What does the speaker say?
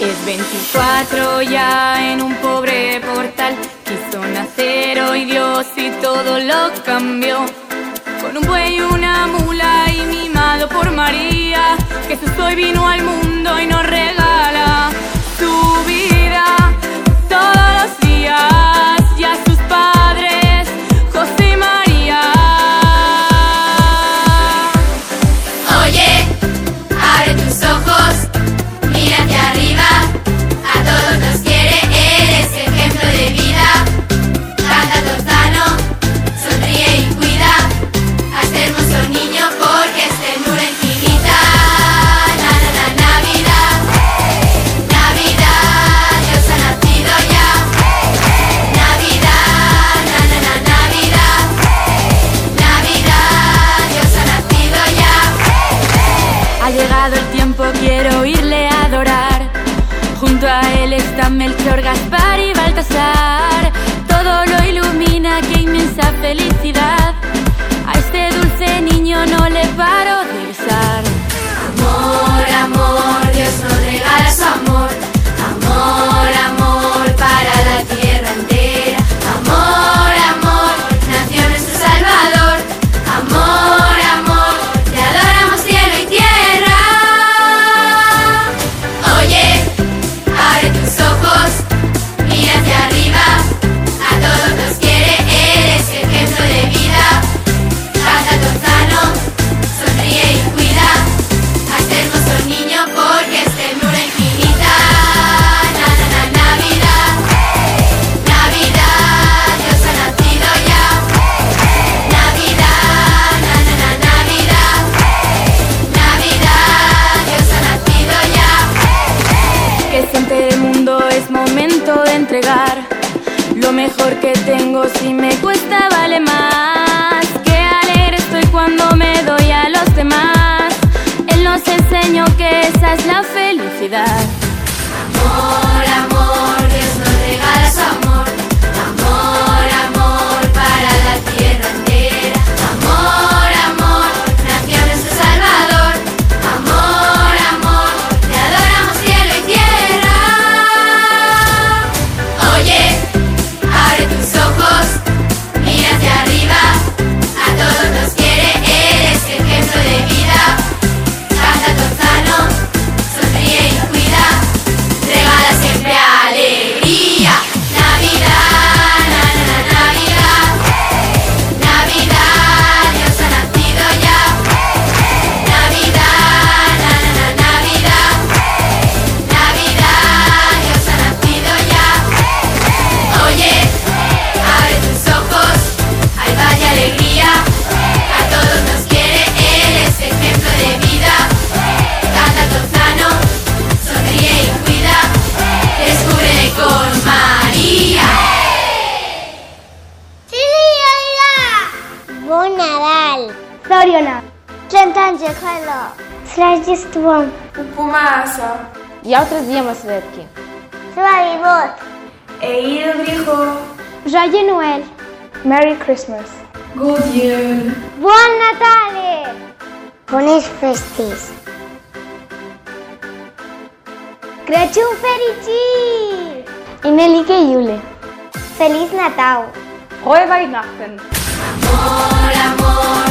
Es 24 ya en un pobre portal. Quiso nacer hoy Dios y todo lo cambió. Con un buey y una mula y mimado por María. Jesús hoy vino al mundo y nos regaló. Melchor Gaspar y lo mejor que tengo si me cuesta vale más. Алена! Джен Танджи Я отразима! Merry Christmas! Good year! Buon Natale! Buenas festas! Crăciun fericit! Inelike Iule! Feliz Natal! Frohe Weihnachten! Amor, amor!